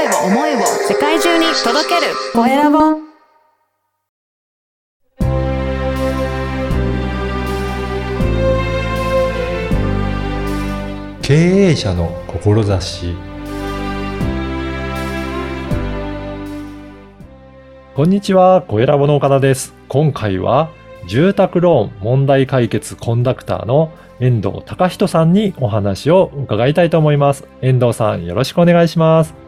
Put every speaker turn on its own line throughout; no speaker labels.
声を思いを世界中に届けるコエラボ
経営者の志こんにちは、コエラボの岡田です。今回は住宅ローン問題解決コンダクターの遠藤隆人さんにお話を伺いたいと思います。遠藤さん、よろしくお願いします。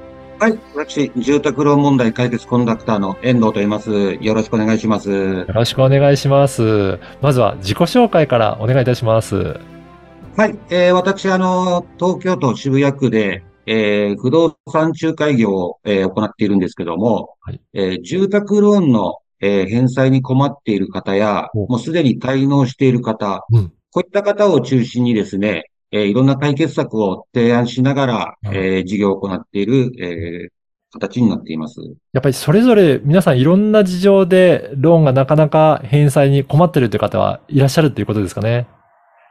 はい。私、住宅ローン問題解決コンダクターの遠藤と言います。よろしくお願いします。
よろしくお願いします。まずは自己紹介からお願いいたします。
はい。えー私、あの、東京都渋谷区で、えー不動産仲介業を、えー行っているんですけども、
はい
えー住宅ローンの、えー返済に困っている方や、
お
もうすでに滞納している方、
うん
こういった方を中心にですね、えーいろんな解決策を提案しながら、
うん
えー事業を行っている、えー形になっています。
やっぱりそれぞれ皆さんいろんな事情でローンがなかなか返済に困ってるという方はいらっしゃるということですかね？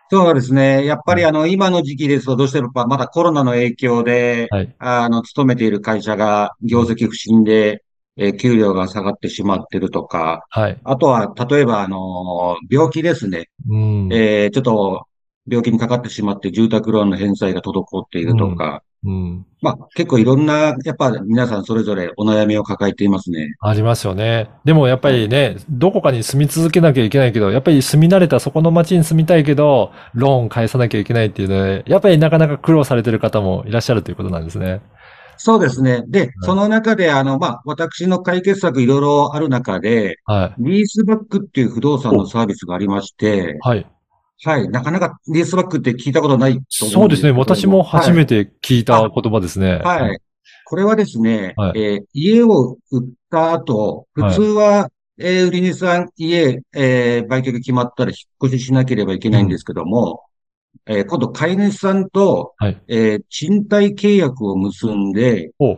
そうですね。やっぱり
うん
あの、今の時期ですと、どうしてもまだコロナの影響で、
はい。
あの、勤めている会社が業績不振で、えー給料が下がってしまってるとか、
はい。
あとは、例えばあの、病気ですね。
うん。
えーちょっと、病気にかかってしまって住宅ローンの返済が滞っているとか、
うん。
まあ、結構いろんな、やっぱ皆さんそれぞれお悩みを抱えていますね。
ありますよね。でもやっぱりね、どこかに住み続けなきゃいけないけど、やっぱり住み慣れたそこの町に住みたいけど、ローン返さなきゃいけないっていうので、やっぱりなかなか苦労されてる方もいらっしゃるということなんですね。
そうですね。で、その中で、あの、まあ、私の解決策いろいろある中で、
はい。
リースバックっていう不動産のサービスがありまして、
はい。
はい。なかなかリースバックって聞いたことないと思
そうですね。私も初め
て。
て聞いた言葉ですね。
はい。はい。これはですね、
はい
えー家を売った後、普通は、えー売り主さん、家、えー売却決まったら引っ越ししなければいけないんですけども、えー今度買い主さんと、
はい。
えー賃貸契約を結んで、
お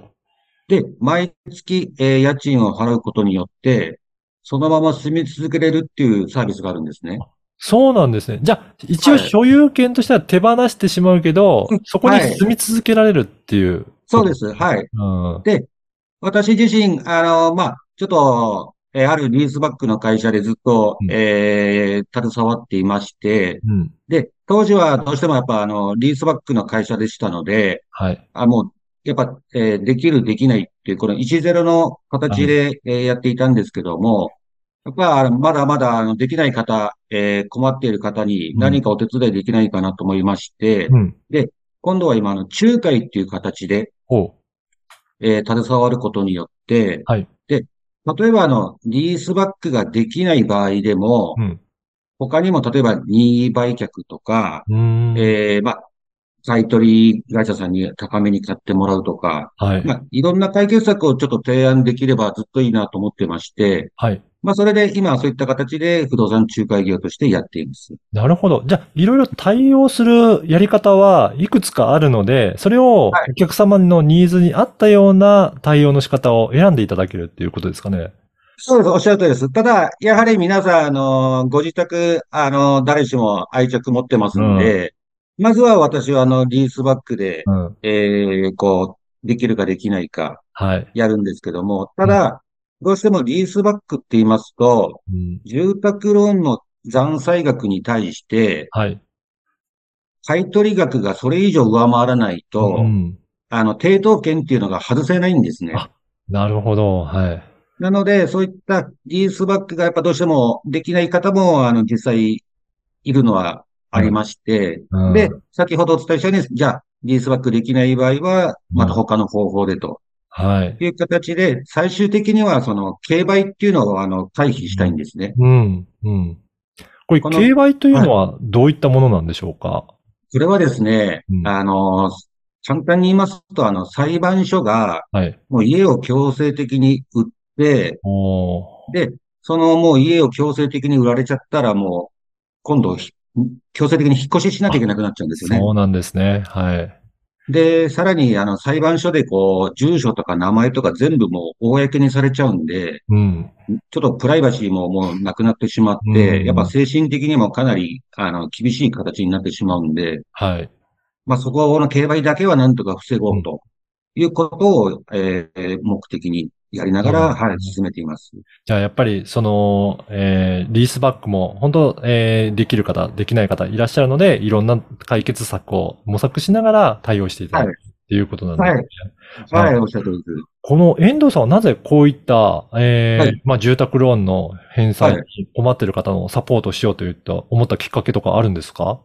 で、毎月、えー家賃を払うことによって、そのまま住み続けれるっていうサービスがあるんですね。
そうなんですね。じゃあ、一応
はい
所有権としては手放してしまうけど、
うん
そこに
はい
住み続けられるっていう。
そうです。はい。
うん。
私自身、あの、まあ、ちょっと、えーあるリースバックの会社でずっと
うん、
えー携わっていまして、
うん。
で、当時はどうしてもやっぱ、あの、リースバックの会社でしたので、
はい。
あ、もう、やっぱ、えーできる、できないっていう、この1-0の形で、えーやっていたんですけども、やっぱ、あのまだまだ、あの、できない方、えー困っている方に何かお手伝いできないかなと思いまして、
うん。
今度は今、あの、仲介っていう形で、
お
えー携わることによって、
はい。
で、例えばあの、リースバックができない場合でも、
うん。
他にも例えば任意売却とか、
うーん。
えーまあ、買い取り会社さんに高めに買ってもらうとか、
はい。
まあ、いろんな解決策をちょっと提案できればずっといいなと思ってまして、
はい。
まあ、それで今はそういった形で不動産仲介業としてやっています。
なるほど。じゃあ、いろいろ対応するやり方はいくつかあるので、それを
はい
お客様のニーズに合ったような対応の仕方を選んでいただけるっていうことですかね。
そうです。おっしゃる通りです。ただ、やはり皆さん、あの、ご自宅、あの、誰しも愛着持ってますんで、まずは私は、あの、リースバックで、
うん。
えーこう、できるかできないか
はい。
やるんですけども、ただ、どうしてもリースバックって言いますと、
うん。
住宅ローンの残債額に対して、
はい。
買取額がそれ以上上回らないと、
うん。
あの、抵当権っていうのが外せないんですね。
あなるほど。はい。
なので、そういったリースバックがやっぱどうしてもできない方も、あの、実際いるのはありまして、
うん
で、先ほどお伝えしたように、じゃあ、リースバックできない場合は、また他の方法でと
はい。
いう形で、最終的にはその、競売っていうのを、あの、回避したいんですね。
うん。うん。これ、競売というのはどういったものなんでしょうか？
それはですね
う、ん
あの、簡単に言いますと、あの、裁判所が、
はい。
もう家を強制的に売って、で、そのもう家を強制的に売られちゃったらもう、今度ひ、強制的に引っ越ししなきゃいけなくなっちゃうんですよね。
そうなんですね。はい。
で、さらに、あの、裁判所でこう、住所とか名前とか全部もう公にされちゃうんで、
うん。
ちょっとプライバシーももうなくなってしまっ
うん
て、やっぱ精神的にもかなり、あの、厳しい形になってしまうんで、
はい。
まあそこの競売だけはなんとか防ごうということを、えー目的にやりながら、
うん
はい、進めています。
じゃあやっぱりその、えーリースバックも本当、えーできる方、できない方いらっしゃるので、いろんな解決策を模索しながら対応していただくっていうことなんですね。
はい、
はい
おっしゃる通りです。
この遠藤さんはなぜこういった、えー
はい
まあ住宅ローンの返済に困っている方のサポートをしようといった思ったきっかけとかあるんですか？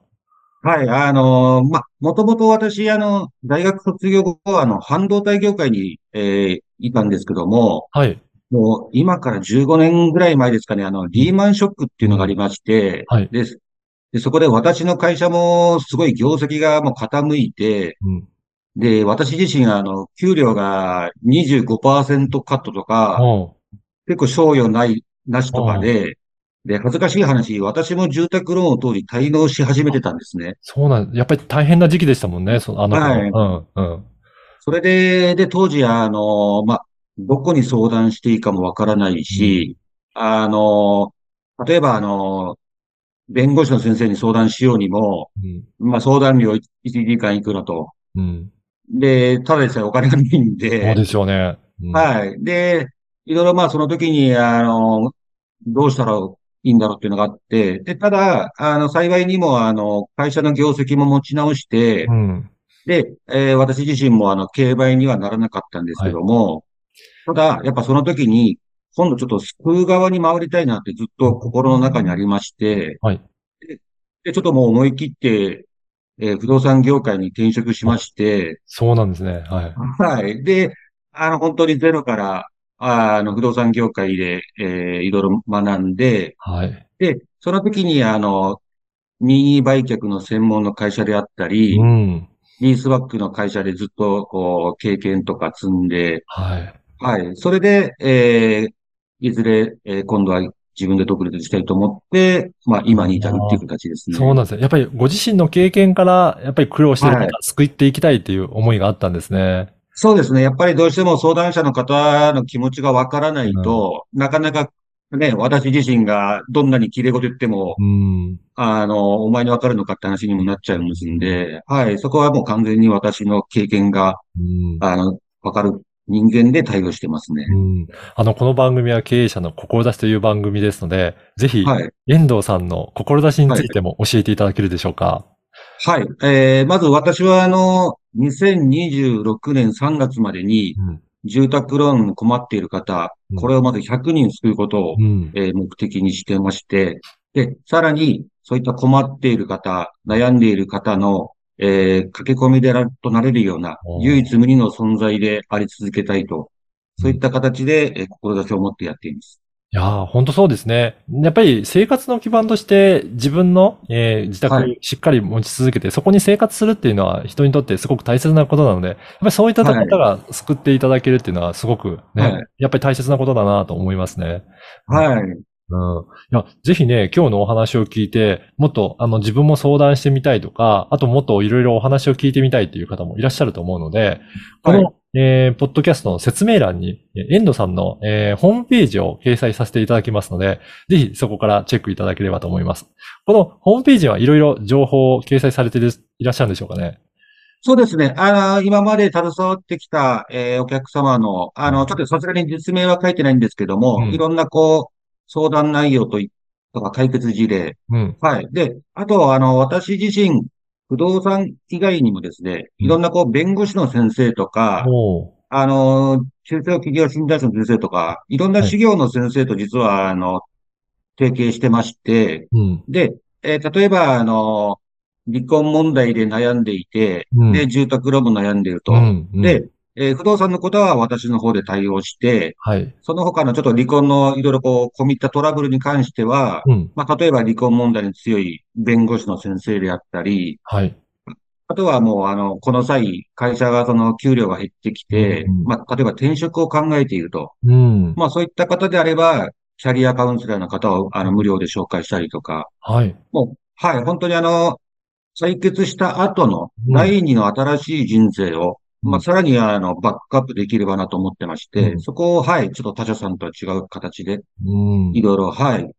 はい、あのーま、もともと私、あの、大学卒業後は、あの、半導体業界に、えーいたんですけども、
はい。
もう今から15年ぐらい前ですかね、あの、リーマンショックっていうのがありまして、
はい。
で、でそこで私の会社もすごい業績がもう傾いて、
うん。
で、私自身あの、給料が25%カットとか、結構賞与ない、なしとかで、で、恥ずかしい話、私も住宅ローンを当時滞納し始めてたんですね。
そうなんやっぱり大変な時期でしたもんね、そのあの頃。
はい
うん、うん。
それで、で、当時、あの、まあ、どこに相談していいかもわからないし、あの、例えば、あの、弁護士の先生に相談しようにも、
うん。
まあ、相談料1時間いくらと。
うん。
で、ただでさえお金がないん
そう
で、
ですよね。うん
はい。で、いろいろまあ、その時に、あの、どうしたらいいんだろうっていうのがあって、で、ただ、あの、幸いにも、あの、会社の業績も持ち直して
う、ん。
で、えー私自身もあの、競売にはならなかったんですけども、ただ、やっぱその時に、今度ちょっと救う側に回りたいなってずっと心の中にありまして、
はい。
で、ちょっともう思い切って、えー不動産業界に転職しまして、
そうなんですね。はい。
はい。で、あの、本当にゼロから、あの、不動産業界で、えーいろいろ学んで、
はい。
で、その時に、あの、任意売却の専門の会社であったり、
うん。
リースバックの会社でずっと、こう、経験とか積んで、
はい。
はい。それで、えーいずれ、えー今度は自分で独立したいと思って、まあ、今に至るっていう形ですね。
そうなんですね。やっぱりご自身の経験から、やっぱり苦労してる方、
はい
救っていきたいっていう思いがあったんですね。
そうですね。やっぱりどうしても相談者の方の気持ちがわからないと、なかなかね、私自身がどんなに綺麗事言っても、
うん。
あの、お前にわかるのかって話にもなっちゃいますんで、はい。そこはもう完全に私の経験が、
うん。
あの、わかる人間で対応してますね。
うん。あの、この番組は経営者の志という番組ですので、ぜひ、
はい。
遠藤さんの志についても教えていただけるでしょうか。
はい。えー、まず私はあの、2026年3月までに
うん。
住宅ローンに困っている方
うん、
これをまず100人救うことを、
うん。
えー目的にしてまして、で、さらに、そういった困っている方、悩んでいる方の、えー駆け込み寺となれるような唯一無二の存在であり続けたいと、そういった形で、えー志を持ってやっています。
いやー、本当そうですね。やっぱり生活の基盤として自分の、えー自宅
はい
しっかり持ち続けて、そこに生活するっていうのは人にとってすごく大切なことなので、やっぱりそういった方が救っていただけるっていうのはすごくね、
はい
やっぱり大切なことだなと思いますね。
はい。
うん。いや、ぜひね、今日のお話を聞いて、もっと、あの、自分も相談してみたいとか、あともっといろいろお話を聞いてみたいっていう方もいらっしゃると思うので、この、
は
えー、ポッドキャストの説明欄に、えー遠藤さんの、えーホームページを掲載させていただきますので、ぜひそこからチェックいただければと思います。このホームページはいろいろ情報を掲載されてるいらっしゃるんでしょうかね？
そうですね。あの、今まで携わってきた、えーお客様の、あの、ちょっとさすがに実名は書いてないんですけども、
うん
いろんな、こう、相談内容といとか解決事例。
うん。
はい。で、あと、あの、私自身、不動産以外にもですね、
うん
いろんな、こう、弁護士の先生とか、あの、中小企業診断士の先生とか、いろんな
はい
事業の先生と実は、あの、提携してまして、
うん。
で、えー例えば、あの、離婚問題で悩んでいて、
うん
で、住宅ローンも悩んでいると。
うん。うん、
で、えー不動産のことは私の方で対応して、
はい。
その他のちょっと離婚のいろいろこう、込み入ったトラブルに関しては、
うん。
まあ、例えば離婚問題に強い弁護士の先生であったり、
はい。
あとはもう、あの、この際、会社がその給料が減ってきて、
うん
まあ、例えば転職を考えていると。
うん。
まあ、そういった方であれば、キャリアカウンセラーの方を、あの、無料で紹介したりとか、
はい。
もう、はい、本当にあの、採決した後の
うん
第二の新しい人生を、
うん
まあ、さらにあの、バックアップできればなと思ってまして、
うん
そこを、はい、ちょっと他社さんとは違う形で、
うん。
いろいろ、はい、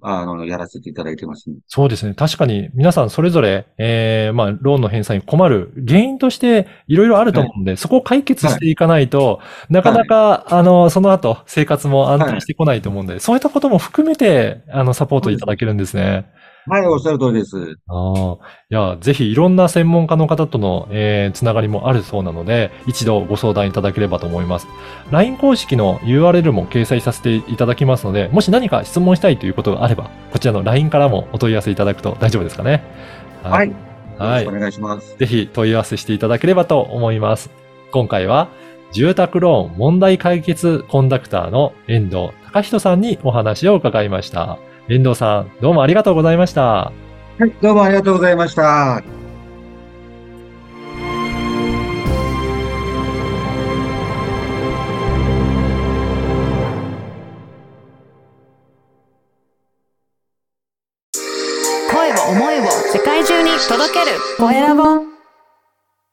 あの、やらせていただいてますね。
そうですね。確かに皆さんそれぞれ、えー、まあ、ローンの返済に困る原因としていろいろあると思うんで、そこを解決していかないと、なかなか、あの、その後、生活も安定してこないと思うんで、そういったことも含めて、あの、サポートいただけるんですね。
はい、おっしゃる通りです。
ああ。いや、ぜひいろんな専門家の方との、えーつながりもあるそうなので、一度ご相談いただければと思います。LINE 公式の URL も掲載させていただきますので、もし何か質問したいということがあれば、こちらの LINE からもお問い合わせいただくと大丈夫ですかね。
はい。よ
はい
お願いします。
ぜひ問い合わせしていただければと思います。今回は、住宅ローン問題解決コンダクターの遠藤隆人さんにお話を伺いました。遠藤さん、どうもありがとうございました。
はい、どうもありがとうございました。
声を思いを世界中に届けるコエラボ